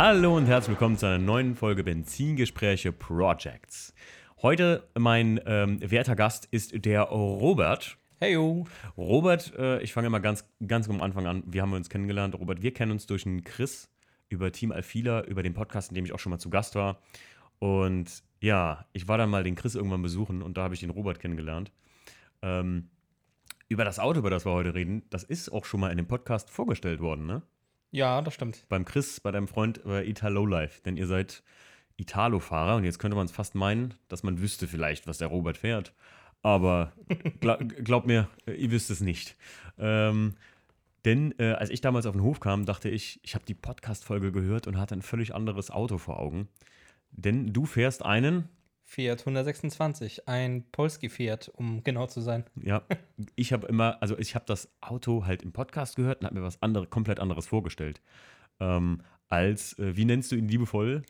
Hallo und herzlich willkommen zu einer neuen Folge Benzingespräche Projects. Heute mein ähm, werter Gast ist der Robert. Heyo. Robert, äh, ich fange mal ganz, ganz am Anfang an. Wir haben uns kennengelernt. Robert, wir kennen uns durch einen Chris über Team Alfila, über den Podcast, in dem ich auch schon mal zu Gast war. Und ja, ich war dann mal den Chris irgendwann besuchen und da habe ich den Robert kennengelernt. Ähm, über das Auto, über das wir heute reden, das ist auch schon mal in dem Podcast vorgestellt worden, ne? Ja, das stimmt. Beim Chris, bei deinem Freund bei Italo Life, denn ihr seid Italo-Fahrer und jetzt könnte man es fast meinen, dass man wüsste vielleicht, was der Robert fährt. Aber glaub, glaub mir, ihr wisst es nicht. Ähm, denn äh, als ich damals auf den Hof kam, dachte ich, ich habe die Podcast-Folge gehört und hatte ein völlig anderes Auto vor Augen. Denn du fährst einen. Fiat 126, ein Polski Fiat, um genau zu sein. Ja, ich habe immer, also ich habe das Auto halt im Podcast gehört und habe mir was andere, komplett anderes vorgestellt. Ähm, als, äh, wie nennst du ihn liebevoll?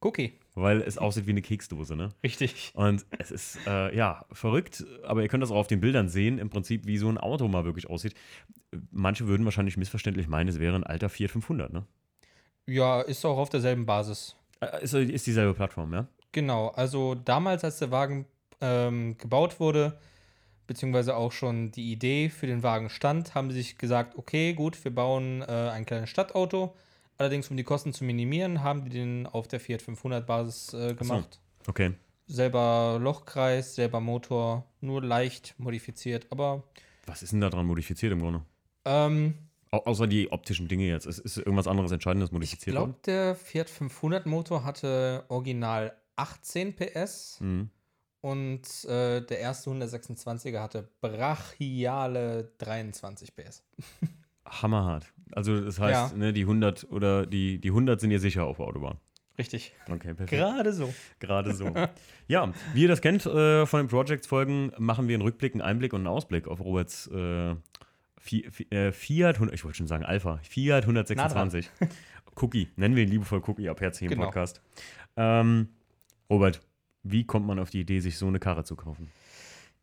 Cookie. Weil es aussieht wie eine Keksdose, ne? Richtig. Und es ist, äh, ja, verrückt, aber ihr könnt das auch auf den Bildern sehen, im Prinzip, wie so ein Auto mal wirklich aussieht. Manche würden wahrscheinlich missverständlich meinen, es wäre ein alter Fiat 500, ne? Ja, ist auch auf derselben Basis. Äh, ist, ist dieselbe Plattform, ja? Genau, also damals, als der Wagen ähm, gebaut wurde, beziehungsweise auch schon die Idee für den Wagen stand, haben sie sich gesagt, okay, gut, wir bauen äh, ein kleines Stadtauto. Allerdings, um die Kosten zu minimieren, haben die den auf der Fiat 500 Basis äh, gemacht. So, okay. Selber Lochkreis, selber Motor, nur leicht modifiziert, aber. Was ist denn da dran modifiziert im Grunde? Ähm, Au außer die optischen Dinge jetzt. Ist, ist irgendwas anderes Entscheidendes modifiziert ich glaube, der Fiat 500 Motor hatte original 18 PS. Mhm. Und äh, der erste 126er hatte brachiale 23 PS. Hammerhart. Also das heißt, Ja. ne, die 100 oder die, die 100 sind ihr sicher auf der Autobahn. Richtig. Okay, perfekt. Gerade so. Gerade so. ja, wie ihr das kennt äh, von den Projects-Folgen, machen wir einen Rückblick, einen Einblick und einen Ausblick auf Roberts äh, äh, Fiat, 100 ich wollte schon sagen Alpha, Fiat 126. Cookie, nennen wir ihn liebevoll Cookie ab Herz hier im Genau. Podcast. Ähm, Robert, wie kommt man auf die Idee, sich so eine Karre zu kaufen?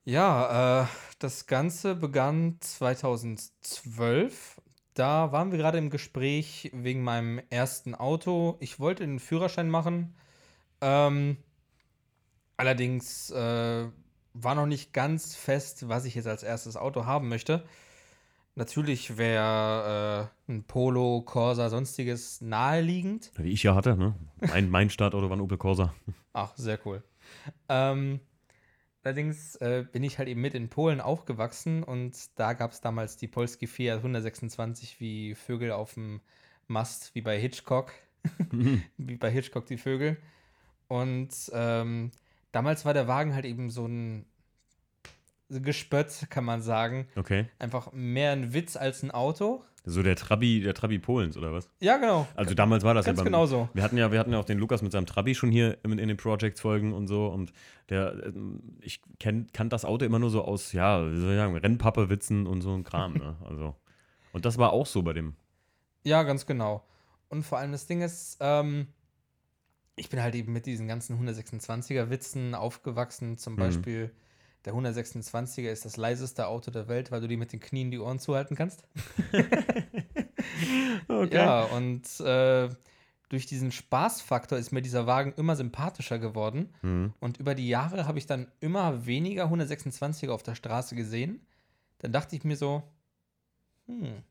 Ja, äh, das Ganze begann 2012. Da waren wir gerade im Gespräch wegen meinem ersten Auto. Ich wollte den Führerschein machen. Ähm, allerdings äh, war noch nicht ganz fest, was ich jetzt als erstes Auto haben möchte. Natürlich wäre äh, ein Polo, Corsa, sonstiges naheliegend. Wie ich ja hatte, ne? Mein, mein Startauto war ein Opel Corsa. Ach, sehr cool. Ähm, allerdings äh, bin ich halt eben mit in Polen aufgewachsen und da gab es damals die Polski Fiat 126 wie Vögel auf dem Mast, wie bei Hitchcock. wie bei Hitchcock die Vögel. Und ähm, damals war der Wagen halt eben so ein Gespött, kann man sagen. Okay. Einfach mehr ein Witz als ein Auto. So der Trabi, der Trabi Polens, oder was? Ja, genau. Also damals war das Ganz ja beim, genau so. Wir hatten ja, wir hatten ja auch den Lukas mit seinem Trabi schon hier in, in den Projects-Folgen und so. Und der, ähm, ich kenn, kann das Auto immer nur so aus, ja, wie soll ich sagen, Rennpappe-Witzen und so ein Kram, ne? Also. Und das war auch so bei dem. Ja, ganz genau. Und vor allem das Ding ist, ähm, ich bin halt eben mit diesen ganzen 126er Witzen aufgewachsen. Zum Mhm. Beispiel, der 126er ist das leiseste Auto der Welt, weil du die mit den Knien die Ohren zuhalten kannst. Ja, und äh, durch diesen Spaßfaktor ist mir dieser Wagen immer sympathischer geworden. Mhm. Und über die Jahre habe ich dann immer weniger 126er auf der Straße gesehen. Dann dachte ich mir so, hm,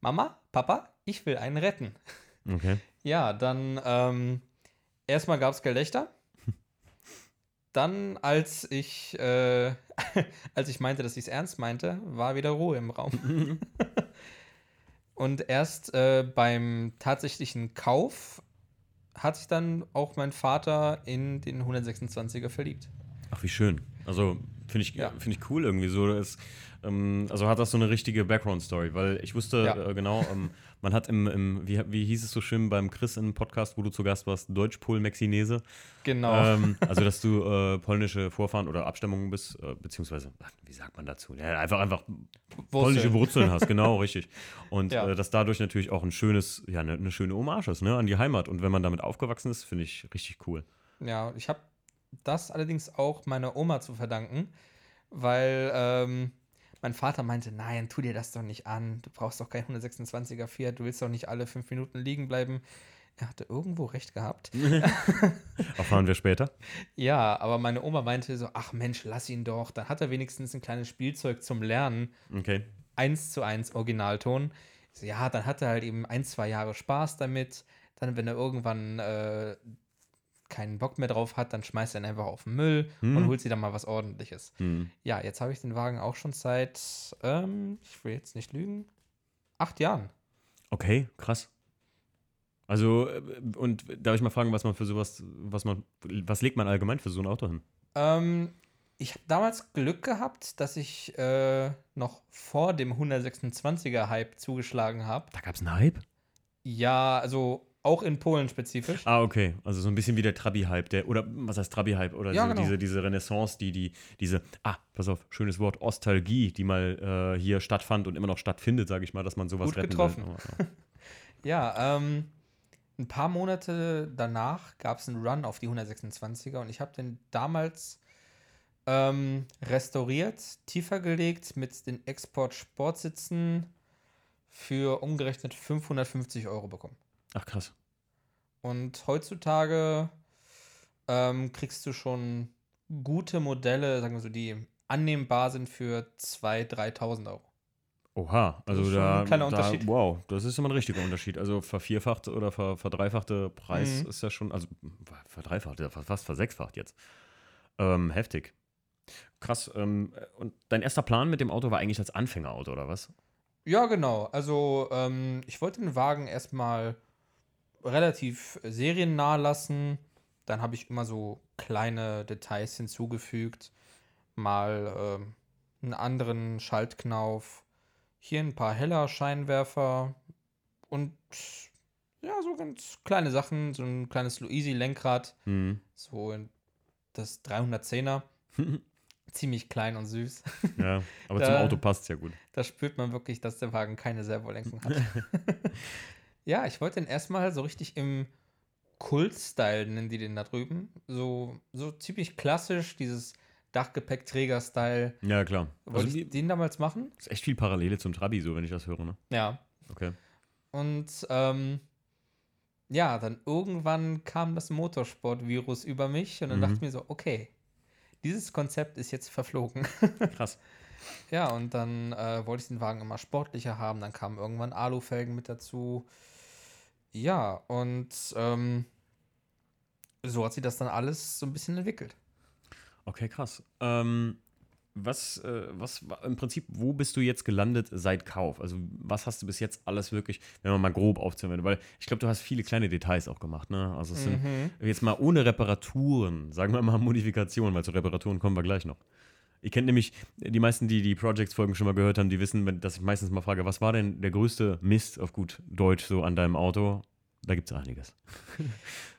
Mama, Papa, ich will einen retten. Okay. Ja, dann ähm, erstmal gab es Gelächter. Dann, als ich, äh, als ich meinte, dass ich es ernst meinte, war wieder Ruhe im Raum. Und erst äh, beim tatsächlichen Kauf hat sich dann auch mein Vater in den 126er verliebt. Ach, wie schön. Also finde ich, Ja. finde ich cool irgendwie so. Das, ähm, also hat das so eine richtige Background-Story, weil ich wusste Ja. äh, genau, ähm, man hat im, im wie, wie hieß es so schön beim Chris im Podcast, wo du zu Gast warst, Deutsch-Pol-Mexinese. Genau. Ähm, also, dass du äh, polnische Vorfahren oder Abstammungen bist, äh, beziehungsweise, wie sagt man dazu? Ja, einfach, einfach polnische Wurzeln hast, genau, richtig. Und Ja. äh, dass dadurch natürlich auch ein schönes, ja, eine, eine schöne Hommage ist, ne, an die Heimat. Und wenn man damit aufgewachsen ist, finde ich richtig cool. Ja, ich habe das allerdings auch meiner Oma zu verdanken, weil ähm, mein Vater meinte, nein, tu dir das doch nicht an. Du brauchst doch kein 126er Fiat, du willst doch nicht alle fünf Minuten liegen bleiben. er hatte irgendwo recht gehabt. Erfahren wir später. Ja, aber meine Oma meinte so, ach Mensch, lass ihn doch. Dann hat er wenigstens ein kleines Spielzeug zum Lernen. Okay. Eins zu eins Originalton. So, ja, dann hat er halt eben ein, zwei Jahre Spaß damit. Dann, wenn er irgendwann äh, keinen Bock mehr drauf hat, dann schmeißt er ihn einfach auf den Müll Hm. und holt sich dann mal was ordentliches. Hm. Ja, jetzt habe ich den Wagen auch schon seit, ähm, ich will jetzt nicht lügen, acht Jahren. Okay, krass. Also, äh, und darf ich mal fragen, was man für sowas, was man, was legt man allgemein für so ein Auto hin? Ähm, ich habe damals Glück gehabt, dass ich äh, noch vor dem 126er-Hype zugeschlagen habe. Da gab es einen Hype? Ja, also auch in Polen spezifisch. Ah, okay. Also so ein bisschen wie der Trabi-Hype, der, oder was heißt Trabi-Hype? Oder Ja, diese, genau. diese, diese Renaissance, die, die, diese, ah, pass auf, schönes Wort, Ostalgie, die mal äh, hier stattfand und immer noch stattfindet, sage ich mal, dass man sowas Gut retten getroffen. will. Ja, ähm, ein paar Monate danach gab es einen Run auf die 126er und ich habe den damals ähm, restauriert, tiefer gelegt mit den Export-Sportsitzen für umgerechnet 550 Euro bekommen. Ach, krass. Und heutzutage ähm, kriegst du schon gute Modelle, sagen wir so, die annehmbar sind für 2.000, 3.000 Euro. Oha, also Das ist schon da, ein kleiner da, Unterschied. wow, das ist immer ein richtiger Unterschied. Also vervierfacht oder ver, verdreifachte Preis Mhm. ist ja schon, also verdreifacht, fast versechsfacht jetzt. Ähm, heftig. Krass. Ähm, und dein erster Plan mit dem Auto war eigentlich als Anfängerauto, oder was? Ja, genau. Also ähm, ich wollte den Wagen erstmal relativ seriennah lassen. Dann habe ich immer so kleine Details hinzugefügt. Mal ähm, einen anderen Schaltknauf. Hier ein paar heller Scheinwerfer. Und ja, so ganz kleine Sachen. So ein kleines Luisi-Lenkrad. Hm. So das 310er. Ziemlich klein und süß. ja, aber Da- zum Auto passt ja gut. Da spürt man wirklich, dass der Wagen keine Servolenkung hat. ja, ich wollte den erstmal so richtig im Kult-Style, nennen die den da drüben. So, so ziemlich klassisch, dieses Dachgepäckträger-Style. Ja, klar. Wollte Also, ich den damals machen? ist echt viel Parallele zum Trabi, so wenn ich das höre, ne? Ja. Okay. Und ähm, ja, dann irgendwann kam das Motorsport-Virus über mich und dann Mhm. dachte ich mir so, okay, dieses Konzept ist jetzt verflogen. Krass. Ja, und dann äh, wollte ich den Wagen immer sportlicher haben. Dann kamen irgendwann Alufelgen mit dazu. Ja, und ähm, so hat sich das dann alles so ein bisschen entwickelt. Okay, krass. Ähm, was, äh, was im Prinzip, wo bist du jetzt gelandet seit Kauf? Also, was hast du bis jetzt alles wirklich, wenn man mal grob aufzählen würde? Weil ich glaube, du hast viele kleine Details auch gemacht, ne? Also, es sind Mhm. jetzt mal ohne Reparaturen, sagen wir mal Modifikationen, weil zu Reparaturen kommen wir gleich noch. Ihr kennt nämlich, die meisten, die die Projects-Folgen schon mal gehört haben, die wissen, dass ich meistens mal frage, was war denn der größte Mist auf gut Deutsch so an deinem Auto? Da gibt es einiges.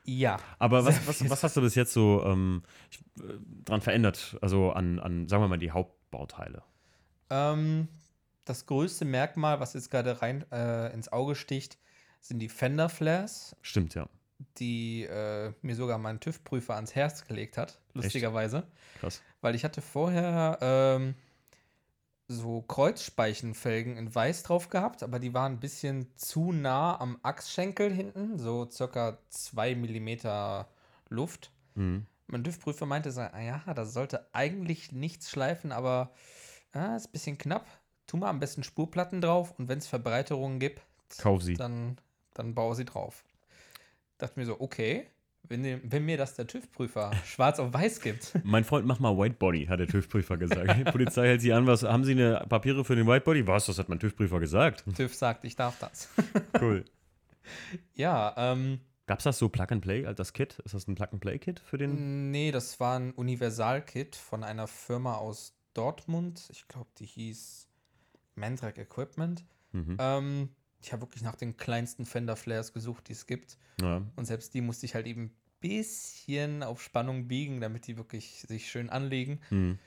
Ja. Aber was, was, was hast du bis jetzt so ähm, äh, dran verändert? Also an, an, sagen wir mal, die Hauptbauteile. Ähm, das größte Merkmal, was jetzt gerade rein äh, ins Auge sticht, sind die Fender Flares, Stimmt, ja. die äh, mir sogar mein TÜV-Prüfer ans Herz gelegt hat, lustigerweise. Krass. Weil ich hatte vorher ähm, so Kreuzspeichenfelgen in Weiß drauf gehabt, aber die waren ein bisschen zu nah am Achsschenkel hinten, so circa 2 mm Luft. Mhm. Mein TÜV-Prüfer meinte ah ja, das sollte eigentlich nichts schleifen, aber ah, ist ein bisschen knapp. Tu mal am besten Spurplatten drauf und wenn es Verbreiterungen gibt, Kauf sie. dann, dann baue sie drauf. Dachte mir so, okay, wenn, wenn mir das der TÜV-Prüfer schwarz auf weiß gibt, Mein Freund, mach mal Whitebody, hat der TÜV-Prüfer gesagt. Die Polizei hält sie an, was, haben Sie eine Papiere für den Whitebody? Was, das hat mein TÜV-Prüfer gesagt. TÜV sagt, ich darf das. Cool. Ja, ähm, Gab es das so Plug-and-Play, als das Kit? Ist das ein Plug-and-Play-Kit für den? nee, das war ein Universal-Kit von einer Firma aus Dortmund. Ich glaube, die hieß Mandrake Equipment. Mhm. Ähm, ich habe wirklich nach den kleinsten Fender Flares gesucht, die es gibt. Ja. Und selbst die musste ich halt eben ein bisschen auf Spannung biegen, damit die wirklich sich schön anlegen. Mhm.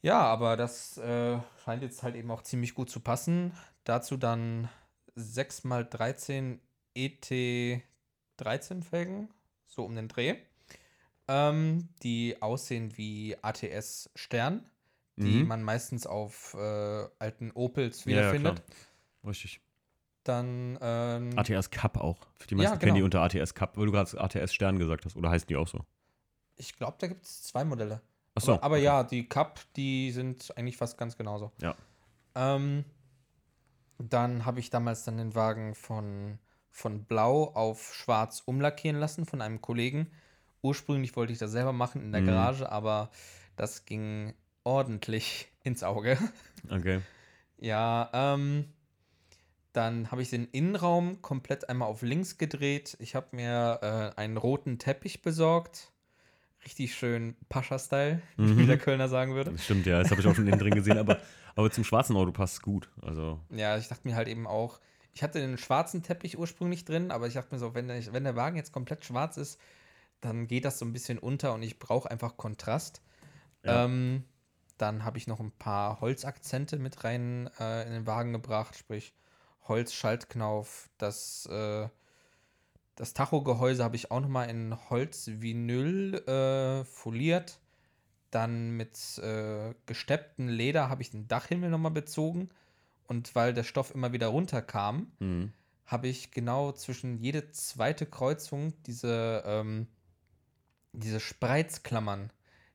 Ja, aber das äh, scheint jetzt halt eben auch ziemlich gut zu passen. Dazu dann 6x13 ET13 Felgen, so um den Dreh, ähm, die aussehen wie ATS Stern, die Mhm. man meistens auf äh, alten Opels Ja, ja, wiederfindet. klar. Richtig. Dann, ähm, ATS Cup auch. Für die Ja, meisten kennen die genau. unter ATS Cup, weil du gerade ATS Stern gesagt hast. Oder heißen die auch so? ich glaube, da gibt es zwei Modelle. Achso. Aber, aber ja, die Cup, die sind eigentlich fast ganz genauso. Ja. Ähm, dann habe ich damals dann den Wagen von, von blau auf schwarz umlackieren lassen von einem Kollegen. Ursprünglich wollte ich das selber machen in der Mhm. Garage, aber das ging ordentlich ins Auge. Okay. Ja, ähm, dann habe ich den Innenraum komplett einmal auf links gedreht. Ich habe mir äh, einen roten Teppich besorgt. Richtig schön Pascha-Style, Mhm. wie der Kölner sagen würde. Das stimmt, ja. Das habe ich auch schon innen drin gesehen. Aber, aber zum schwarzen Auto passt es gut. Also, Ja, ich dachte mir halt eben auch, ich hatte den schwarzen Teppich ursprünglich drin, aber ich dachte mir so, wenn der, wenn der Wagen jetzt komplett schwarz ist, dann geht das so ein bisschen unter und ich brauche einfach Kontrast. Ja. Ähm, dann habe ich noch ein paar Holzakzente mit rein äh, in den Wagen gebracht, sprich Holzschaltknauf, das, äh, das Tachogehäuse habe ich auch nochmal in Holzvinyl äh, foliert. Dann mit äh, gestepptem Leder habe ich den Dachhimmel nochmal bezogen. Und weil der Stoff immer wieder runterkam, mhm. habe ich genau zwischen jede zweite Kreuzung diese, ähm, diese Spreizklammern,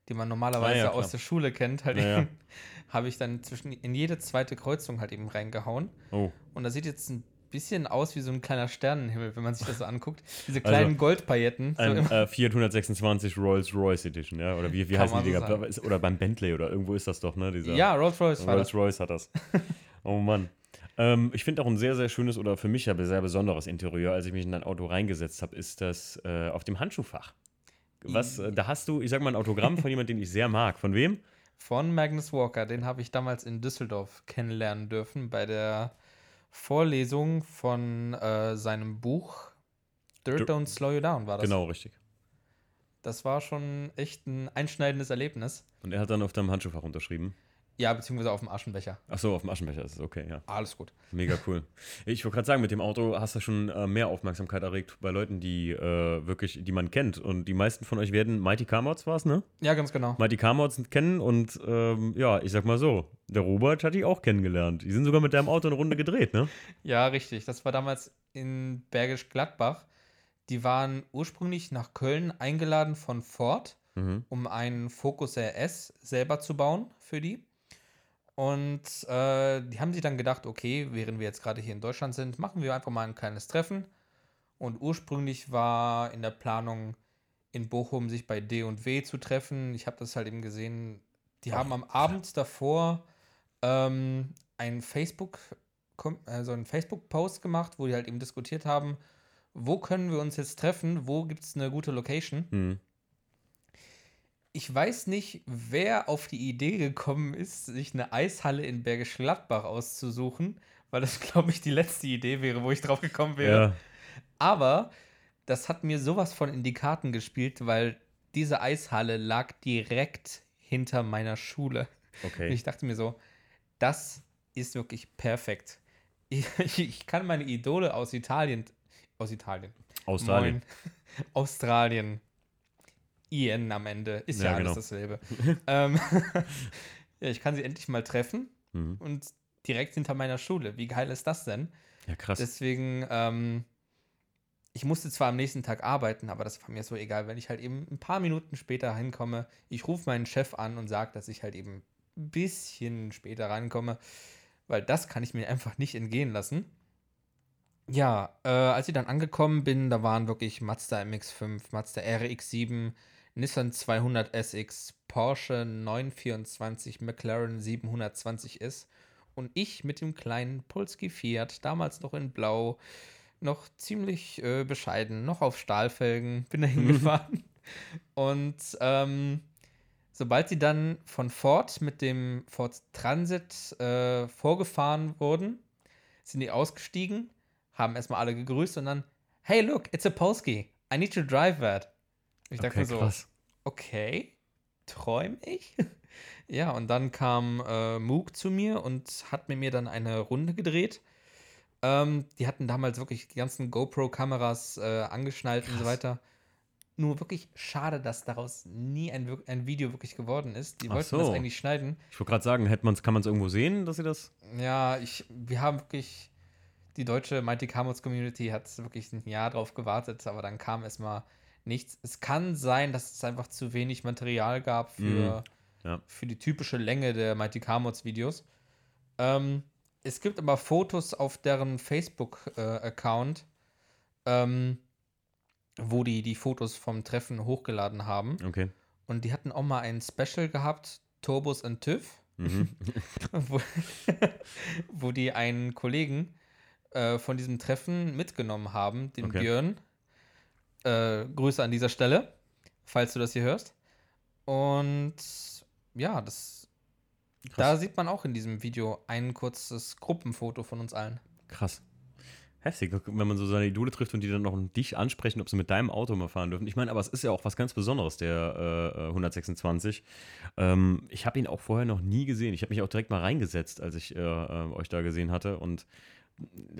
die man normalerweise Ah, ja, aus der Schule kennt, halt Ja, habe ich dann zwischen in jede zweite Kreuzung halt eben reingehauen. Oh. Und das sieht jetzt ein bisschen aus wie so ein kleiner Sternenhimmel, wenn man sich das so anguckt. Diese Also, kleinen Goldpailletten. So Ein äh, Fiat 126 Rolls Royce Edition, ja? Oder wie, wie heißen die so Oder beim Bentley oder irgendwo ist das doch, ne? Dieser ja, Rolls Royce war das. Rolls Royce hat das. Oh Mann. Ähm, ich finde auch ein sehr, sehr schönes oder für mich ja sehr besonderes Interieur, als ich mich in dein Auto reingesetzt habe, ist das äh, auf dem Handschuhfach. Was, äh, da hast du, ich sag mal, ein Autogramm von jemandem, den ich sehr mag. Von wem? Von Magnus Walker. Den habe ich damals in Düsseldorf kennenlernen dürfen bei der Vorlesung von äh, seinem Buch Dirt Dirt- Don't Slow You Down war das. Genau, richtig. Das war schon echt ein einschneidendes Erlebnis. Und er hat dann auf deinem Handschuhfach unterschrieben. Ja, beziehungsweise auf dem Aschenbecher. Achso, auf dem Aschenbecher ist es okay, ja. Alles gut. Mega cool. Ich wollte gerade sagen, mit dem Auto hast du schon äh, mehr Aufmerksamkeit erregt bei Leuten, die äh, wirklich, die man kennt. Und die meisten von euch werden Mighty Car Mods war es, ne? Ja, ganz genau. Mighty Car Mods kennen und ähm, ja, ich sag mal so, der Robert hat die auch kennengelernt. Die sind sogar mit deinem Auto eine Runde gedreht, ne? Ja, richtig. Das war damals in Bergisch Gladbach. Die waren ursprünglich nach Köln eingeladen von Ford, Mhm. um einen Focus RS selber zu bauen für die. Und äh, die haben sich dann gedacht, okay, während wir jetzt gerade hier in Deutschland sind, machen wir einfach mal ein kleines Treffen. Und ursprünglich war in der Planung in Bochum sich bei D&W zu treffen. Ich habe das halt eben gesehen. Die haben am Abend davor ähm, ein Facebook, also einen Facebook-Post gemacht, wo die halt eben diskutiert haben, wo können wir uns jetzt treffen, wo gibt es eine gute Location. Mhm. Ich weiß nicht, wer auf die Idee gekommen ist, sich eine Eishalle in Bergisch Gladbach auszusuchen, weil das, glaube ich, die letzte Idee wäre, wo ich drauf gekommen wäre. Ja. Aber das hat mir sowas von in die Karten gespielt, weil diese Eishalle lag direkt hinter meiner Schule. Und Okay. ich dachte mir so, das ist wirklich perfekt. Ich, ich kann meine Idole aus Italien, aus Italien, Australien. Moin. Australien, IN am Ende, ist ja, Ja, alles genau. dasselbe. ähm, ja, ich kann sie endlich mal treffen Mhm. und direkt hinter meiner Schule. Wie geil ist das denn? Ja, krass. Deswegen, ähm, ich musste zwar am nächsten Tag arbeiten, aber das war mir so egal, wenn ich halt eben ein paar Minuten später hinkomme. Ich rufe meinen Chef an und sage, dass ich halt eben ein bisschen später reinkomme, weil das kann ich mir einfach nicht entgehen lassen. Ja, äh, als ich dann angekommen bin, da waren wirklich Mazda MX5, Mazda RX7, Nissan 200 SX, Porsche 924, McLaren 720S und ich mit dem kleinen Polski Fiat, damals noch in Blau, noch ziemlich äh, bescheiden, noch auf Stahlfelgen, bin da hingefahren. und ähm, sobald sie dann von Ford mit dem Ford Transit äh, vorgefahren wurden, sind die ausgestiegen, haben erstmal alle gegrüßt und dann, hey, look, it's a Polski. I need to drive that. Ich dachte okay, so, krass. okay, träum ich? ja, und dann kam äh, Moog zu mir und hat mit mir dann eine Runde gedreht. Ähm, die hatten damals wirklich die ganzen GoPro-Kameras äh, angeschnallt und so Krass. weiter. Nur wirklich schade, dass daraus nie ein, ein Video wirklich geworden ist. Die Ach wollten das so. eigentlich schneiden. Ich wollte gerade sagen, hätte man's, kann man es irgendwo sehen, dass sie das. Ja, ich, wir haben wirklich die deutsche Mighty Carmods Community hat wirklich ein Jahr drauf gewartet, aber dann kam erstmal nichts. Es kann sein, dass es einfach zu wenig Material gab für, Mhm, ja. für die typische Länge der Mighty Carmods Videos. Ähm, es gibt aber Fotos auf deren Facebook-Account, ähm, wo die die Fotos vom Treffen hochgeladen haben. Okay. Und die hatten auch mal ein Special gehabt, Turbos und TÜV, Mhm. wo, wo die einen Kollegen äh, von diesem Treffen mitgenommen haben, den Okay. Björn. Äh, Grüße an dieser Stelle, falls du das hier hörst. Und ja, das, da Krass. sieht man auch in diesem Video ein kurzes Gruppenfoto von uns allen. Krass. Heftig, wenn man so seine Idole trifft und die dann noch dich ansprechen, ob sie mit deinem Auto mal fahren dürfen. Ich meine, aber es ist ja auch was ganz Besonderes, der äh, 126. Ähm, ich habe ihn auch vorher noch nie gesehen. Ich habe mich auch direkt mal reingesetzt, als ich äh, äh, euch da gesehen hatte und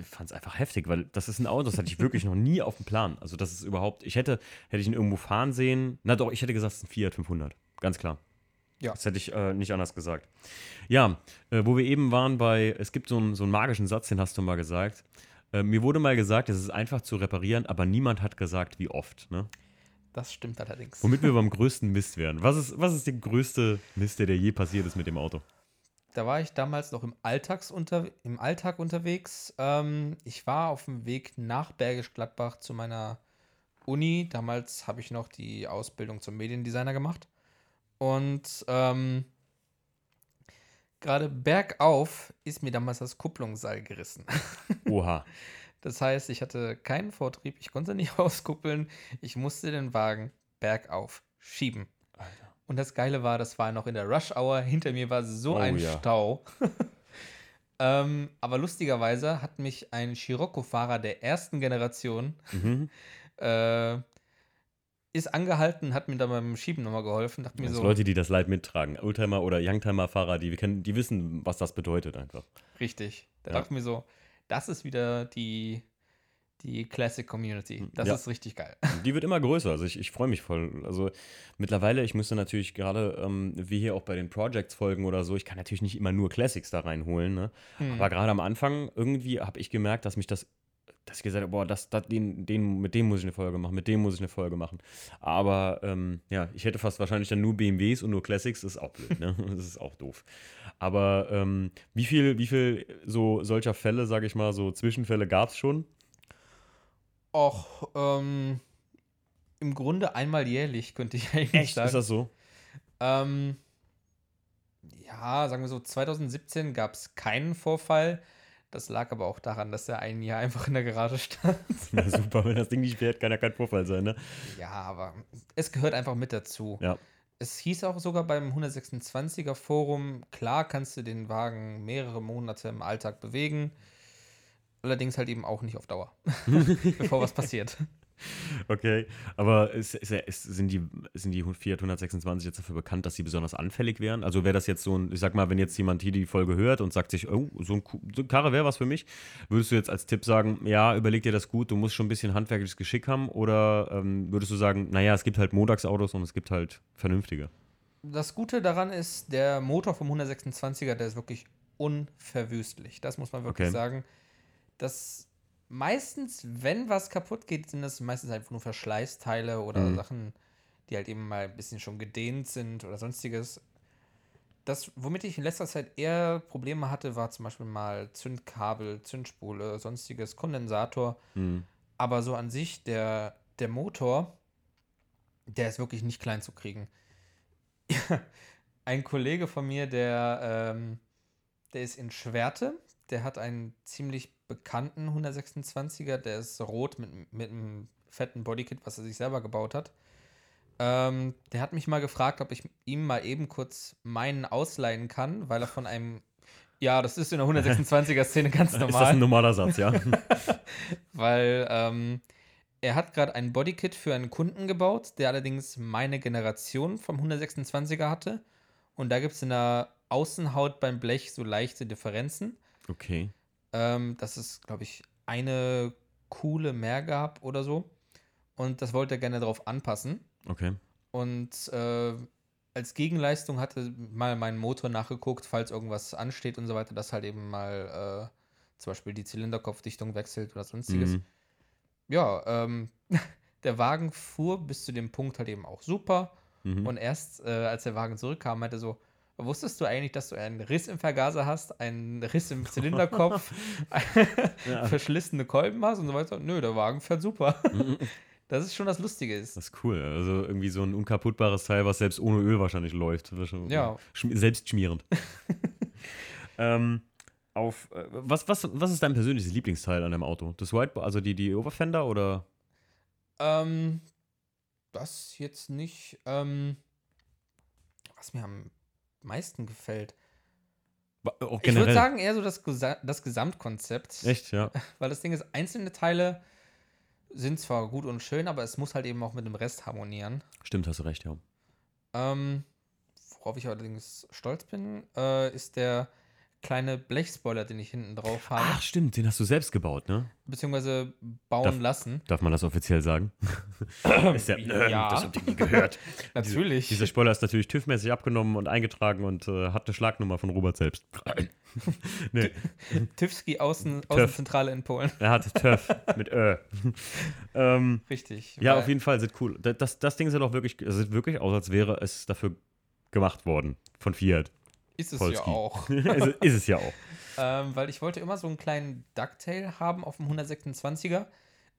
fand es einfach heftig, weil das ist ein Auto, das hatte ich wirklich noch nie auf dem Plan. Also das ist überhaupt, ich hätte, hätte ich ihn irgendwo fahren sehen, na doch, ich hätte gesagt, es ist ein Fiat 500, ganz klar. Ja. Das hätte ich äh, nicht anders gesagt. Ja, äh, wo wir eben waren bei, es gibt so einen, so einen magischen Satz, den hast du mal gesagt. Äh, mir wurde mal gesagt, es ist einfach zu reparieren, aber niemand hat gesagt, wie oft. Ne? Das stimmt allerdings. Womit wir beim größten Mist wären. Was ist, was ist der größte Mist, der dir je passiert ist mit dem Auto? Da war ich damals noch im, Alltagsunter im Alltag unterwegs. Ähm, ich war auf dem Weg nach Bergisch Gladbach zu meiner Uni. Damals habe ich noch die Ausbildung zum Mediendesigner gemacht. Und ähm, gerade bergauf ist mir damals das Kupplungsseil gerissen. Oha. Das heißt, ich hatte keinen Vortrieb, ich konnte nicht auskuppeln, ich musste den Wagen bergauf schieben. Und das Geile war, das war noch in der Rush Hour, hinter mir war so Oh ein ja. Stau. ähm, aber lustigerweise hat mich ein Scirocco-Fahrer der ersten Generation Mhm. äh, ist angehalten, hat mir da beim Schieben nochmal geholfen. Dachte mir so, Leute, die das Leid mittragen. Oldtimer oder Youngtimer-Fahrer, die, wir kennen, die wissen, was das bedeutet einfach. richtig. Da Ja. dachte ich mir so, das ist wieder die, die Classic Community. Das Ja. ist richtig geil. Die wird immer größer. Also ich, ich freue mich voll. Also mittlerweile, ich müsste natürlich gerade, ähm, wie hier auch bei den Projects folgen oder so, ich kann natürlich nicht immer nur Classics da reinholen. Ne? Hm. Aber gerade am Anfang irgendwie habe ich gemerkt, dass mich das, dass ich gesagt habe, boah, das, das, den, den, mit dem muss ich eine Folge machen, mit dem muss ich eine Folge machen. Aber ähm, ja, ich hätte fast wahrscheinlich dann nur BMWs und nur Classics, das ist auch blöd, ne? Das ist auch doof. Aber ähm, wie viel, wie viel so solcher Fälle, sage ich mal, so Zwischenfälle gab es schon? Och, ähm, im Grunde einmal jährlich, könnte ich eigentlich sagen. Ist das so? Ähm, ja, sagen wir so, 2017 gab es keinen Vorfall. Das lag aber auch daran, dass er ein Jahr einfach in der Garage stand. Na super, wenn das Ding nicht fährt, kann ja kein Vorfall sein, ne? ja, aber es gehört einfach mit dazu. Ja. Es hieß auch sogar beim 126er Forum, klar kannst du den Wagen mehrere Monate im Alltag bewegen. Allerdings halt eben auch nicht auf Dauer, bevor was passiert. Okay, aber ist, ist, ist, sind, die, sind die Fiat 126 jetzt dafür bekannt, dass sie besonders anfällig wären? Also wäre das jetzt so ein, ich sag mal, wenn jetzt jemand hier die Folge hört und sagt sich, oh, so, ein, so eine Karre wäre was für mich, würdest du jetzt als Tipp sagen, ja, überleg dir das gut, du musst schon ein bisschen handwerkliches Geschick haben oder ähm, würdest du sagen, naja, es gibt halt Montagsautos und es gibt halt vernünftige? Das Gute daran ist, der Motor vom 126er, der ist wirklich unverwüstlich. Das muss man wirklich Okay. sagen. Das meistens, wenn was kaputt geht, sind das meistens einfach nur Verschleißteile oder Mhm. Sachen, die halt eben mal ein bisschen schon gedehnt sind oder sonstiges. Das, womit ich in letzter Zeit eher Probleme hatte, war zum Beispiel mal Zündkabel, Zündspule, sonstiges, Kondensator. Hm. Aber so an sich, der, der Motor, der ist wirklich nicht klein zu kriegen. Ein Kollege von mir, der, ähm, der ist in Schwerte, der hat einen ziemlich bekannten 126er, der ist rot mit, mit einem fetten Bodykit, was er sich selber gebaut hat. Ähm, der hat mich mal gefragt, ob ich ihm mal eben kurz meinen ausleihen kann, weil er von einem, ja, das ist in der 126er-Szene ganz Ist das normal ein normaler Satz, ja? weil ähm, er hat gerade ein Bodykit für einen Kunden gebaut, der allerdings meine Generation vom 126er hatte. Und da gibt es in der Außenhaut beim Blech so leichte Differenzen. okay. Ähm, dass es, glaube ich, eine coole mehr gab oder so. Und das wollte er gerne darauf anpassen. Okay. Und äh, als Gegenleistung hatte mal mein Motor nachgeguckt, falls irgendwas ansteht und so weiter, das halt eben mal äh, zum Beispiel die Zylinderkopfdichtung wechselt oder sonstiges. Mhm. Ja, ähm, der Wagen fuhr bis zu dem Punkt halt eben auch super. Mhm. Und erst äh, als der Wagen zurückkam, meinte er so, wusstest du eigentlich, dass du einen Riss im Vergaser hast, einen Riss im Zylinderkopf, Ja. verschlissene Kolben hast und so weiter? Nö, der Wagen fährt super. Das ist schon das Lustige ist. Das ist cool. Also irgendwie so ein unkaputtbares Teil, was selbst ohne Öl wahrscheinlich läuft. Ja. Schm selbstschmierend. ähm, auf, äh, was, was, was ist dein persönliches Lieblingsteil an dem Auto? Das Whiteboard, also die, die Overfender oder? Ähm, das jetzt nicht, ähm, was mir am meisten gefällt. Auch Ich würde sagen, eher so das, Gesa das Gesamtkonzept. Echt, ja. Weil das Ding ist, einzelne Teile sind zwar gut und schön, aber es muss halt eben auch mit dem Rest harmonieren. Stimmt, hast du recht, ja. Ähm, worauf ich allerdings stolz bin, äh, ist der kleine Blechspoiler, den ich hinten drauf habe, Ach, stimmt, den hast du selbst gebaut, ne? beziehungsweise bauen Darf- lassen. Darf man das offiziell sagen? ist der, Ja. das habt ihr nie gehört. Natürlich. Dieser Spoiler ist natürlich TÜV-mäßig abgenommen und eingetragen und äh, hat eine Schlagnummer von Robert selbst. nee, TÜVSKI Außen, Außenzentrale in Polen. er hat TÜV mit Ö. ähm, Richtig. ja, auf jeden Fall, sieht cool. Da- Das, das Ding sieht auch wirklich, sieht wirklich aus, als wäre es dafür gemacht worden von Fiat. Ist es Polski. ja auch. ist, es- ist es ja auch. ähm, weil ich wollte immer so einen kleinen Ducktail haben auf dem 126er.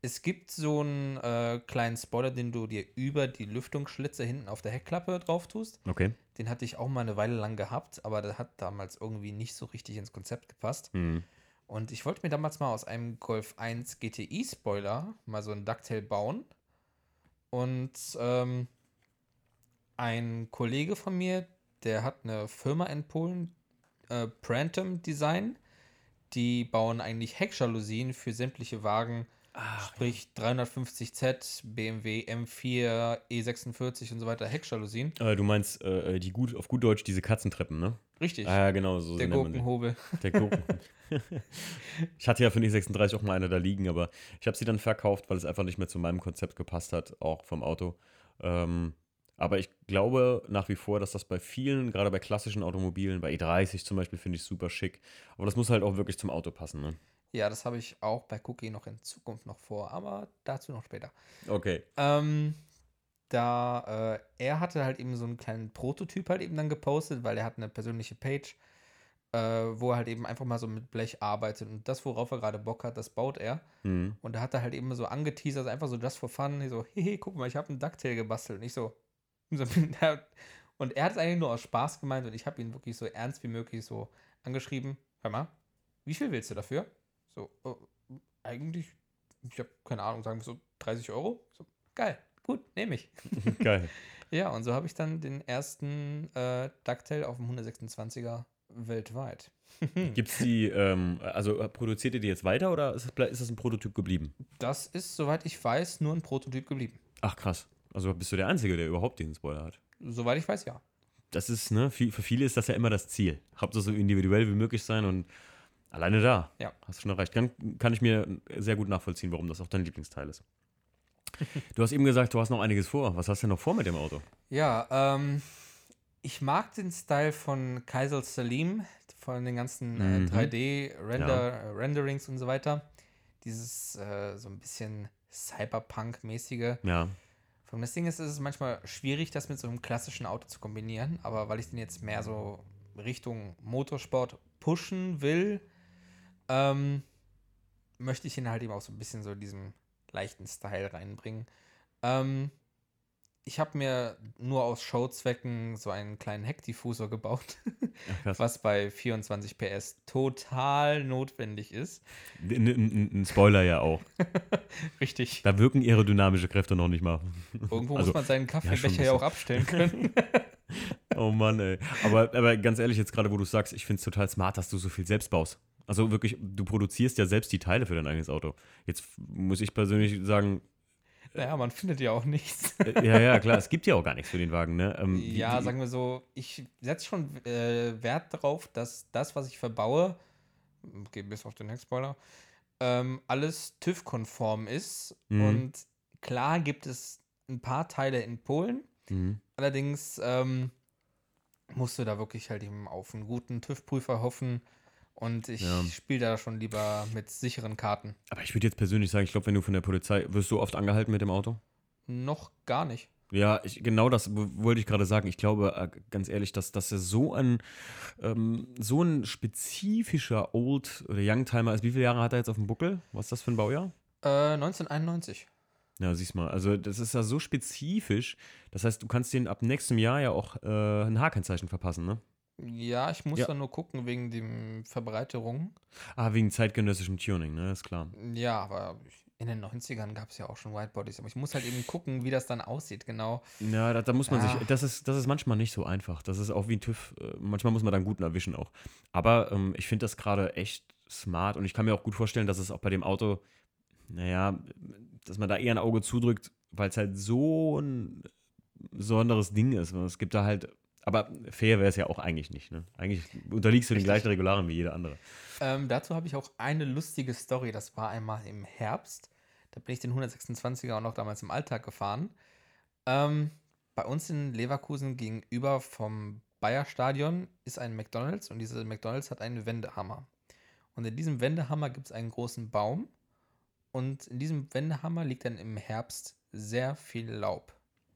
Es gibt so einen äh, kleinen Spoiler, den du dir über die Lüftungsschlitze hinten auf der Heckklappe drauf tust. Okay. Den hatte ich auch mal eine Weile lang gehabt, aber der hat damals irgendwie nicht so richtig ins Konzept gepasst. Hm. Und ich wollte mir damals mal aus einem Golf 1 GTI Spoiler mal so einen Ducktail bauen. Und ähm, ein Kollege von mir, der hat eine Firma in Polen, äh, Prantum Design. Die bauen eigentlich Heckjalousien für sämtliche Wagen, sprich 350Z, BMW M4, E46 und so weiter, Heckjalousien. Äh, du meinst äh, die gut, auf gut Deutsch diese Katzentreppen, ne? Richtig. Ah, ja, genau, so der. Gurkenhobel. Der Gurken. ich hatte ja für die 36 auch mal eine da liegen, aber ich habe sie dann verkauft, weil es einfach nicht mehr zu meinem Konzept gepasst hat, auch vom Auto. Ähm, aber ich glaube nach wie vor, dass das bei vielen, gerade bei klassischen Automobilen, bei E30 zum Beispiel, finde ich super schick. Aber das muss halt auch wirklich zum Auto passen, ne? Ja, das habe ich auch bei Cookie noch in Zukunft noch vor, aber dazu noch später. Okay. Ähm, da, äh, er hatte halt eben so einen kleinen Prototyp halt eben dann gepostet, weil er hat eine persönliche Page, äh, wo er halt eben einfach mal so mit Blech arbeitet und das, worauf er gerade Bock hat, das baut er. Mhm. Und da hat er halt eben so angeteasert, einfach so just for fun, so, hehe, guck mal, ich habe einen Ducktail gebastelt. Und ich so und er hat es eigentlich nur aus Spaß gemeint und ich habe ihn wirklich so ernst wie möglich so angeschrieben, hör mal, wie viel willst du dafür? So, äh, eigentlich, ich habe keine Ahnung, sagen wir so 30 Euro. So, geil, gut, nehme ich. Geil. Ja, und so habe ich dann den ersten äh, Ducktail auf dem 126er weltweit. Gibt es die, ähm, also äh, produziert ihr die jetzt weiter oder ist das, ist das ein Prototyp geblieben? Das ist, soweit ich weiß, nur ein Prototyp geblieben. Ach krass. Also bist du der Einzige, der überhaupt diesen Spoiler hat. Soweit ich weiß, ja. das ist, ne, für viele ist das ja immer das Ziel. Hauptsache so individuell wie möglich sein und alleine da. Ja. Hast du schon erreicht. Kann, kann ich mir sehr gut nachvollziehen, warum das auch dein Lieblingsteil ist. Du hast eben gesagt, du hast noch einiges vor. Was hast du denn noch vor mit dem Auto? Ja, ähm, ich mag den Style von Kaisel Salim, von den ganzen äh, Mhm. 3D-Renderings und so weiter. Dieses äh, so ein bisschen Cyberpunk-mäßige. Ja. Das Ding ist, ist es manchmal schwierig, das mit so einem klassischen Auto zu kombinieren, aber weil ich den jetzt mehr so Richtung Motorsport pushen will, ähm, möchte ich ihn halt eben auch so ein bisschen so diesen leichten Style reinbringen. Ähm, ich habe mir nur aus Showzwecken so einen kleinen Heckdiffusor gebaut, Ach, was bei 24 PS total notwendig ist. Ein, Spoiler ja auch. Richtig. Da wirken aerodynamische Kräfte noch nicht mal. Irgendwo Also, muss man seinen Kaffeebecher ja, auch bisschen. abstellen können. Oh Mann, ey. Aber, aber ganz ehrlich, jetzt gerade, wo du sagst, ich finde es total smart, dass du so viel selbst baust. Also wirklich, du produzierst ja selbst die Teile für dein eigenes Auto. Jetzt muss ich persönlich sagen, naja, man findet ja auch nichts. äh, ja, ja, klar, es gibt ja auch gar nichts für den Wagen, ne? Ähm, ja, wie- sagen wir so, ich setze schon äh, Wert darauf, dass das, was ich verbaue, okay, bis auf den Heckspoiler, ähm, alles TÜV-konform ist. Mhm. Und klar gibt es ein paar Teile in Polen, Mhm. allerdings ähm, musst du da wirklich halt eben auf einen guten TÜV-Prüfer hoffen. Und ich Ja. spiele da schon lieber mit sicheren Karten. Aber ich würde jetzt persönlich sagen, ich glaube, wenn du von der Polizei, wirst du oft angehalten mit dem Auto? Noch gar nicht. Ja, ich, genau das wollte ich gerade sagen. Ich glaube, äh, ganz ehrlich, dass das so ein ähm, so ein spezifischer Old- oder Youngtimer ist. Wie viele Jahre hat er jetzt auf dem Buckel? Was ist das für ein Baujahr? Äh, 1991. Ja, siehst mal. Also das ist ja so spezifisch. Das heißt, du kannst den ab nächstem Jahr ja auch äh, ein H-Kennzeichen verpassen, ne? Ja, ich muss Ja. da nur gucken wegen dem Verbreiterung. Ah, wegen zeitgenössischem Tuning, ne? Ist klar. Ja, aber in den 90ern gab es ja auch schon Whitebodies. Aber ich muss halt eben gucken, wie das dann aussieht, genau. Ja, da, da muss man Ah. sich, das ist, das ist manchmal nicht so einfach. Das ist auch wie ein TÜV, äh, manchmal muss man da einen guten erwischen auch. Aber ähm, ich finde das gerade echt smart und ich kann mir auch gut vorstellen, dass es auch bei dem Auto, naja, dass man da eher ein Auge zudrückt, weil es halt so ein besonderes Ding ist. Es gibt da halt, aber fair wäre es ja auch eigentlich nicht. Ne? Eigentlich unterliegst du den Richtig. gleichen Regularen wie jeder andere. Ähm, dazu habe ich auch eine lustige Story. Das war einmal im Herbst. Da bin ich den 126er auch noch damals im Alltag gefahren. Ähm, bei uns in Leverkusen gegenüber vom Bayer-Stadion ist ein McDonalds und diese McDonalds hat einen Wendehammer. Und in diesem Wendehammer gibt es einen großen Baum. Und in diesem Wendehammer liegt dann im Herbst sehr viel Laub.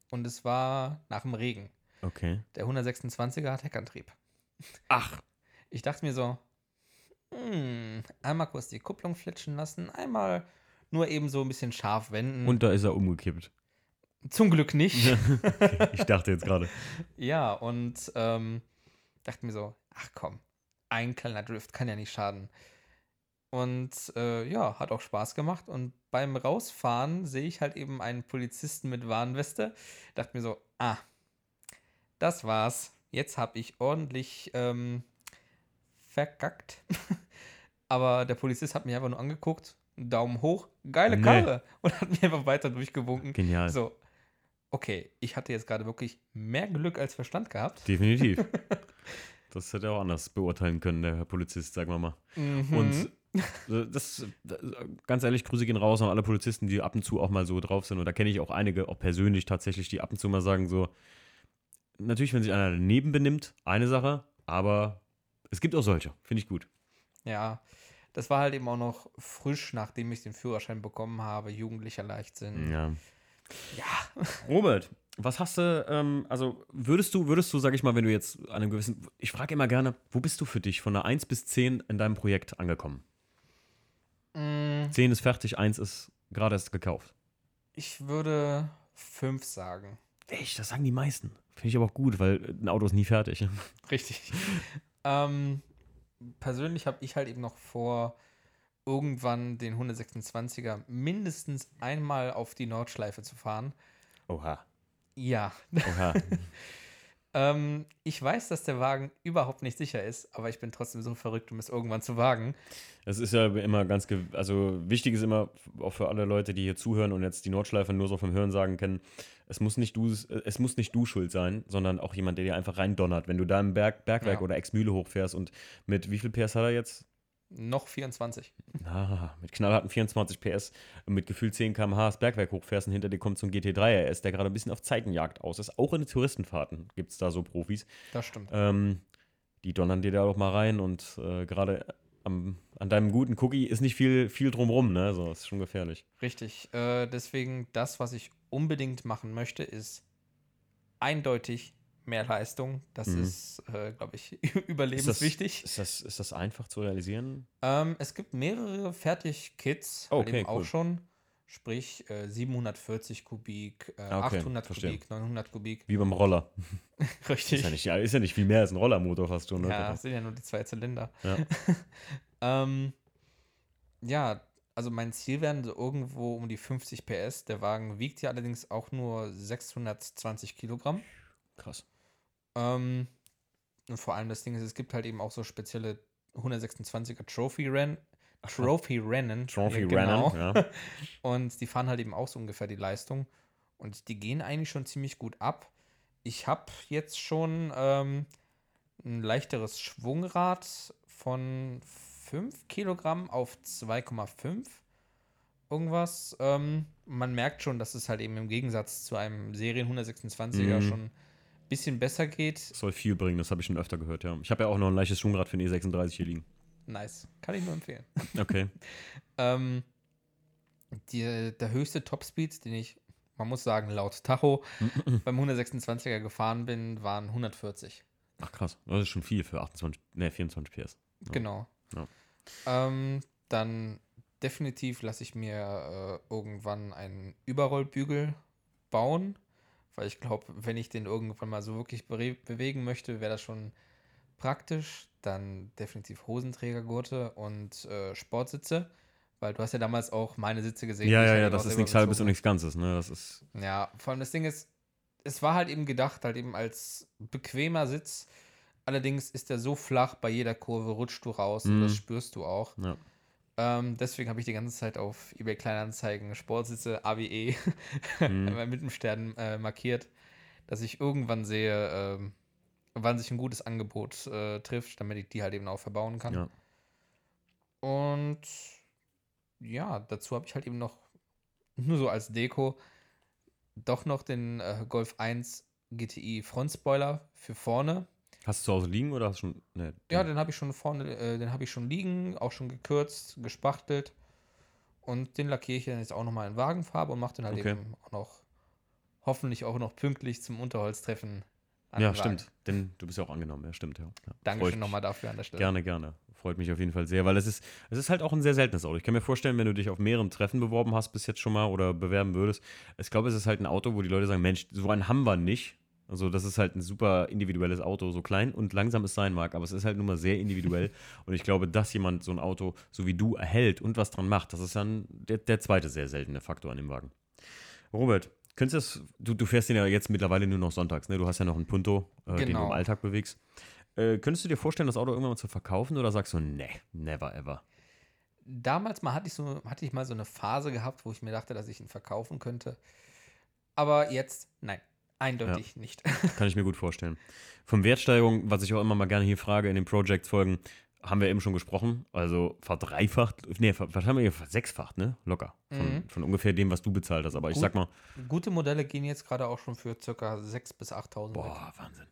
Und es war nach dem Regen. Okay. Der 126er hat Heckantrieb. Ach, Ich dachte mir so, hm, einmal kurz die Kupplung flitschen lassen, einmal nur eben so ein bisschen scharf wenden. und da ist er umgekippt. zum Glück nicht. ich dachte jetzt gerade. ja, und ähm, dachte mir so, ach komm, ein kleiner Drift kann ja nicht schaden. Und äh, ja, hat auch Spaß gemacht. Und beim Rausfahren sehe ich halt eben einen Polizisten mit Warnweste. Dachte mir so, ah, das war's. Jetzt habe ich ordentlich ähm, verkackt. Aber der Polizist hat mich einfach nur angeguckt, Daumen hoch, geile Nee. Karre und hat mir einfach weiter durchgewunken. Genial. So, okay, ich hatte jetzt gerade wirklich mehr Glück als Verstand gehabt. Definitiv. Das hätte er auch anders beurteilen können, der Herr Polizist, sagen wir mal. Mhm. Und äh, das, das, ganz ehrlich, Grüße gehen raus an alle Polizisten, die ab und zu auch mal so drauf sind. Und da kenne ich auch einige, auch persönlich tatsächlich, die ab und zu mal sagen so, natürlich, wenn sich einer daneben benimmt, eine Sache, aber es gibt auch solche, finde ich gut. ja, das war halt eben auch noch frisch, nachdem ich den Führerschein bekommen habe, jugendlicher Leichtsinn. Ja. Ja, Robert, was hast du, ähm, also würdest du, würdest du, sag ich mal, wenn du jetzt an einem gewissen, ich frage immer gerne, wo bist du für dich von einer 1 bis 10 in deinem Projekt angekommen? Mm, 10 ist fertig, 1 ist gerade erst gekauft. ich würde fünf sagen. Echt, das sagen die meisten. Finde ich aber auch gut, weil ein Auto ist nie fertig. Richtig. ähm, persönlich habe ich halt eben noch vor, irgendwann den 126er mindestens einmal auf die Nordschleife zu fahren. Oha. Ja, Oha. Ähm, ich weiß, dass der Wagen überhaupt nicht sicher ist, aber ich bin trotzdem so verrückt, um es irgendwann zu wagen. Es ist ja immer ganz, also wichtig ist immer, auch für alle Leute, die hier zuhören und jetzt die Nordschleife nur so vom Hörensagen kennen, es muss nicht du, es muss nicht du schuld sein, sondern auch jemand, der dir einfach reindonnert. Wenn du da im Berg, Bergwerk Ja. oder Ex-Mühle hochfährst und mit wie viel PS hat er jetzt? Noch 24. Ah, mit knallharten 24 PS und mit gefühlt 10 km/h das Bergwerk hochfährst und hinter dir kommt so ein GT3 RS, der gerade ein bisschen auf Zeitenjagd aus ist. Auch in den Touristenfahrten gibt es da so Profis. Das stimmt. Ähm, die donnern dir da auch mal rein und äh, gerade an deinem guten Cookie ist nicht viel, viel drumrum, ne? Also, ist schon gefährlich. Richtig. Äh, deswegen, das, was ich unbedingt machen möchte, ist eindeutig mehr Leistung. Das Mhm. ist, äh, glaube ich, Ist das, überlebenswichtig. ist, das, ist das einfach zu realisieren? Ähm, es gibt mehrere Fertig-Kits, Oh, okay, eben auch cool. schon. Sprich, äh, 740 Kubik, äh, Ah, okay, 800 verstehe. Kubik, 900 Kubik. Wie beim Roller. Richtig. Ist ja nicht, ja, ist ja nicht viel mehr als ein Rollermotor fast schon. Ne? Ja, das sind ja nur die zwei Zylinder. Ja. ähm, ja, also mein Ziel wären so irgendwo um die 50 PS. Der Wagen wiegt ja allerdings auch nur 620 Kilogramm. Krass. Ähm, und vor allem das Ding ist, es gibt halt eben auch so spezielle 126er Trophy-Rennen. Trophy-Rennen. Trophy ja, genau. Rennen, ja. Und die fahren halt eben auch so ungefähr die Leistung. Und die gehen eigentlich schon ziemlich gut ab. Ich habe jetzt schon ähm, ein leichteres Schwungrad von 5 Kilogramm auf 2,5 irgendwas. Ähm, man merkt schon, dass es halt eben im Gegensatz zu einem Serien 126er Mhm. schon bisschen besser geht. Das soll viel bringen, das habe ich schon öfter gehört, ja. Ich habe ja auch noch ein leichtes Schwungrad für den E36 hier liegen. Nice. Kann ich nur empfehlen. Okay. ähm, die, der höchste Topspeed, den ich, man muss sagen, laut Tacho beim 126er gefahren bin, waren 140. Ach krass, das ist schon viel für 28, ne, 24 PS. Ja. Genau. Ja. Ähm, dann definitiv lasse ich mir äh, irgendwann einen Überrollbügel bauen, weil ich glaube, wenn ich den irgendwann mal so wirklich be bewegen möchte, wäre das schon praktisch. Dann definitiv Hosenträgergurte und äh, Sportsitze, weil du hast ja damals auch meine Sitze gesehen. Ja, ja, ja, das ist nichts Halbes und nichts Ganzes, ne? Das ist. Ja, vor allem das Ding ist, es war halt eben gedacht, halt eben als bequemer Sitz. Allerdings ist er so flach, bei jeder Kurve rutscht du raus mhm. und das spürst du auch. Ja. Ähm, deswegen habe ich die ganze Zeit auf eBay Kleinanzeigen Sportsitze AWE mhm. mit dem Stern äh, markiert, dass ich irgendwann sehe, äh, wann sich ein gutes Angebot äh, trifft, damit ich die halt eben auch verbauen kann. Ja. Und ja, dazu habe ich halt eben noch nur so als Deko doch noch den äh, Golf 1 GTI Frontspoiler für vorne. Hast du zu Hause liegen oder hast du schon. Nee, ja, den habe ich schon vorne, äh, den habe ich schon liegen, auch schon gekürzt, gespachtelt. Und den lackiere ich dann jetzt auch nochmal in Wagenfarbe und mache den halt okay. eben auch noch, hoffentlich auch noch pünktlich zum Unterholztreffen. Ja, stimmt. Denn du bist ja auch angenommen, ja, stimmt, ja. ja. Dankeschön nochmal dafür an der Stelle. Gerne, gerne. Freut mich auf jeden Fall sehr, weil es ist, es ist halt auch ein sehr seltenes Auto. Ich kann mir vorstellen, wenn du dich auf mehreren Treffen beworben hast bis jetzt schon mal oder bewerben würdest, ich glaube, es ist halt ein Auto, wo die Leute sagen, Mensch, so einen haben wir nicht. Also das ist halt ein super individuelles Auto, so klein und langsam es sein mag, aber es ist halt nun mal sehr individuell. und ich glaube, dass jemand so ein Auto so wie du erhält und was dran macht, das ist dann der, der zweite sehr seltene Faktor an dem Wagen. Robert, könntest du, du fährst den ja jetzt mittlerweile nur noch sonntags, ne? Du hast ja noch einen Punto, äh, genau. den du im genau. Alltag bewegst. Äh, könntest du dir vorstellen, das Auto irgendwann mal zu verkaufen oder sagst du, ne, never ever? Damals mal hatte ich, so, hatte ich mal so eine Phase gehabt, wo ich mir dachte, dass ich ihn verkaufen könnte. Aber jetzt, nein. Eindeutig ja, nicht. Kann ich mir gut vorstellen. Vom Wertsteigerung, was ich auch immer mal gerne hier frage in den Project-Folgen, haben wir eben schon gesprochen. Also verdreifacht, nee, was haben wir hier? Sechsfacht, ne? Locker. Von, mhm. von, ungefähr dem, was du bezahlt hast. Aber Gut, ich sag mal. Gute Modelle gehen jetzt gerade auch schon für ca. 6.000 bis 8.000. Boah, weg. Wahnsinn.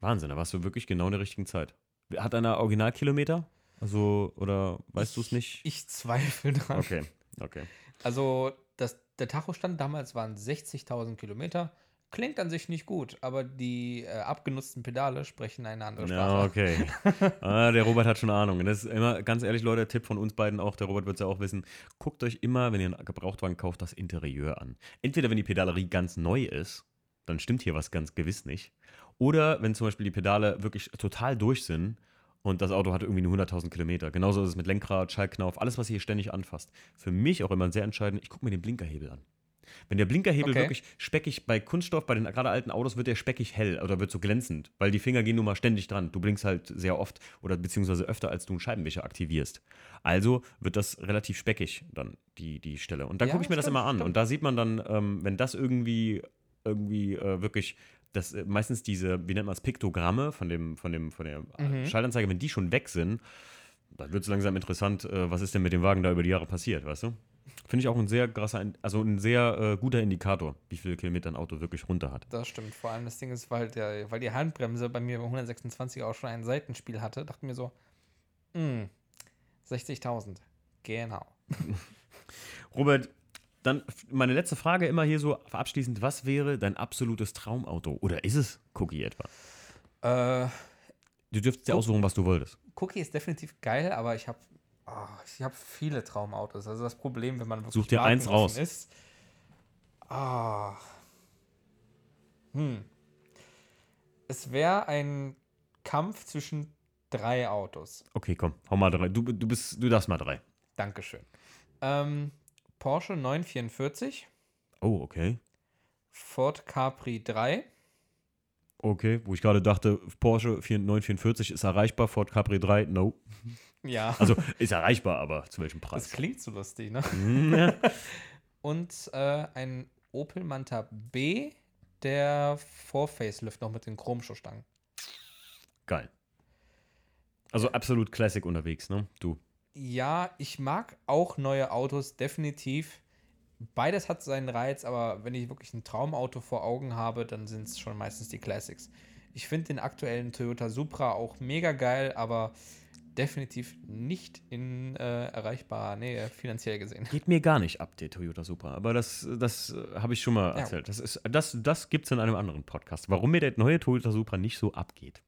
Wahnsinn, da warst du wirklich genau in der richtigen Zeit. Hat einer Originalkilometer? Also, oder weißt du es nicht? Ich zweifle dran. Okay, okay. Also, das, der Tachostand damals waren 60.000 Kilometer. Klingt an sich nicht gut, aber die äh, abgenutzten Pedale sprechen eine andere Sprache. Ja, okay. ah, der Robert hat schon Ahnung. Und das ist immer, ganz ehrlich, Leute, Tipp von uns beiden auch, der Robert wird es ja auch wissen, guckt euch immer, wenn ihr einen Gebrauchtwagen kauft, das Interieur an. Entweder, wenn die Pedalerie ganz neu ist, dann stimmt hier was ganz gewiss nicht. Oder wenn zum Beispiel die Pedale wirklich total durch sind und das Auto hat irgendwie nur 100.000 Kilometer. Genauso ist es mit Lenkrad, Schaltknauf, alles, was ihr hier ständig anfasst. Für mich auch immer sehr entscheidend, ich gucke mir den Blinkerhebel an. Wenn der Blinkerhebel okay. wirklich speckig bei Kunststoff, bei den gerade alten Autos wird der speckig hell oder wird so glänzend, weil die Finger gehen nun mal ständig dran. Du blinkst halt sehr oft oder beziehungsweise öfter, als du einen Scheibenwischer aktivierst. Also wird das relativ speckig dann, die, die Stelle. Und dann ja, gucke ich mir das immer an. Und da sieht man dann, ähm, wenn das irgendwie, irgendwie äh, wirklich das äh, meistens diese, wie nennt man es, Piktogramme von dem, von dem, von der mhm. Schaltanzeige, wenn die schon weg sind, dann wird es langsam interessant, äh, was ist denn mit dem Wagen da über die Jahre passiert, weißt du? Finde ich auch ein sehr krasser, also ein sehr äh, guter Indikator, wie viele Kilometer ein Auto wirklich runter hat. Das stimmt. Vor allem das Ding ist, weil, der, weil die Handbremse bei mir bei 126 auch schon ein Seitenspiel hatte, dachte mir so, 60.000. Hm, genau. Robert, dann meine letzte Frage immer hier so abschließend: Was wäre dein absolutes Traumauto? Oder ist es Cookie etwa? Äh, du dürftest dir aussuchen, was du wolltest. Cookie ist definitiv geil, aber ich habe Oh, ich habe viele Traumautos. Also das Problem, wenn man wirklich Such dir eins raus. ist. Ah. Hm. Es wäre ein Kampf zwischen drei Autos. Okay, komm, hau mal drei. Du, du, bist, du darfst mal drei. Dankeschön. Ähm, Porsche 944. Oh, okay. Ford Capri 3. Okay, wo ich gerade dachte, Porsche 944 ist erreichbar, Ford Capri 3, no. Ja. Also ist erreichbar, aber zu welchem Preis? Das klingt so lustig, ne? Mhm, ja. Und äh, ein Opel Manta B, der Vor-Facelift noch mit den Chromschuhstangen. Geil. Also absolut Classic unterwegs, ne? Du. Ja, ich mag auch neue Autos, definitiv. Beides hat seinen Reiz, aber wenn ich wirklich ein Traumauto vor Augen habe, dann sind es schon meistens die Classics. Ich finde den aktuellen Toyota Supra auch mega geil, aber definitiv nicht in äh, erreichbarer Nähe finanziell gesehen. Geht mir gar nicht ab, der Toyota Supra. Aber das, das äh, habe ich schon mal Ja. erzählt. Das, ist- das, das gibt es in einem anderen Podcast. Warum mir der neue Toyota Supra nicht so abgeht.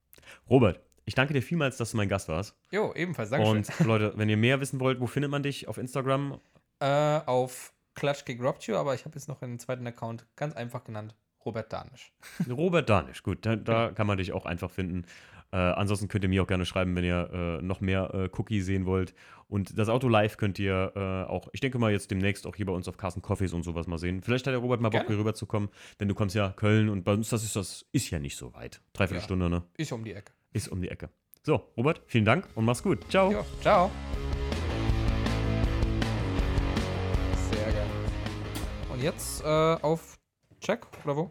Robert, ich danke dir vielmals, dass du mein Gast warst. Jo, ebenfalls, Dankeschön. Und Leute, wenn ihr mehr wissen wollt, wo findet man dich? Auf Instagram? Äh, auf Klatschkick Robtue, aber ich habe jetzt noch einen zweiten Account ganz einfach genannt, Robert Danisch. Robert Danisch, gut, da, da kann man dich auch einfach finden. Äh, ansonsten könnt ihr mir auch gerne schreiben, wenn ihr äh, noch mehr äh, Cookie sehen wollt. Und das Auto live könnt ihr äh, auch, ich denke mal, jetzt demnächst auch hier bei uns auf Carsten Coffees und sowas mal sehen. Vielleicht hat der Robert mal Bock, hier rüberzukommen, denn du kommst ja Köln und bei uns, das ist das ist ja nicht so weit. Dreiviertel Ja. Stunde, ne? Ist um die Ecke. Ist um die Ecke. So, Robert, vielen Dank und mach's gut. Ciao. Jo, ciao. Und jetzt äh, auf Check oder wo?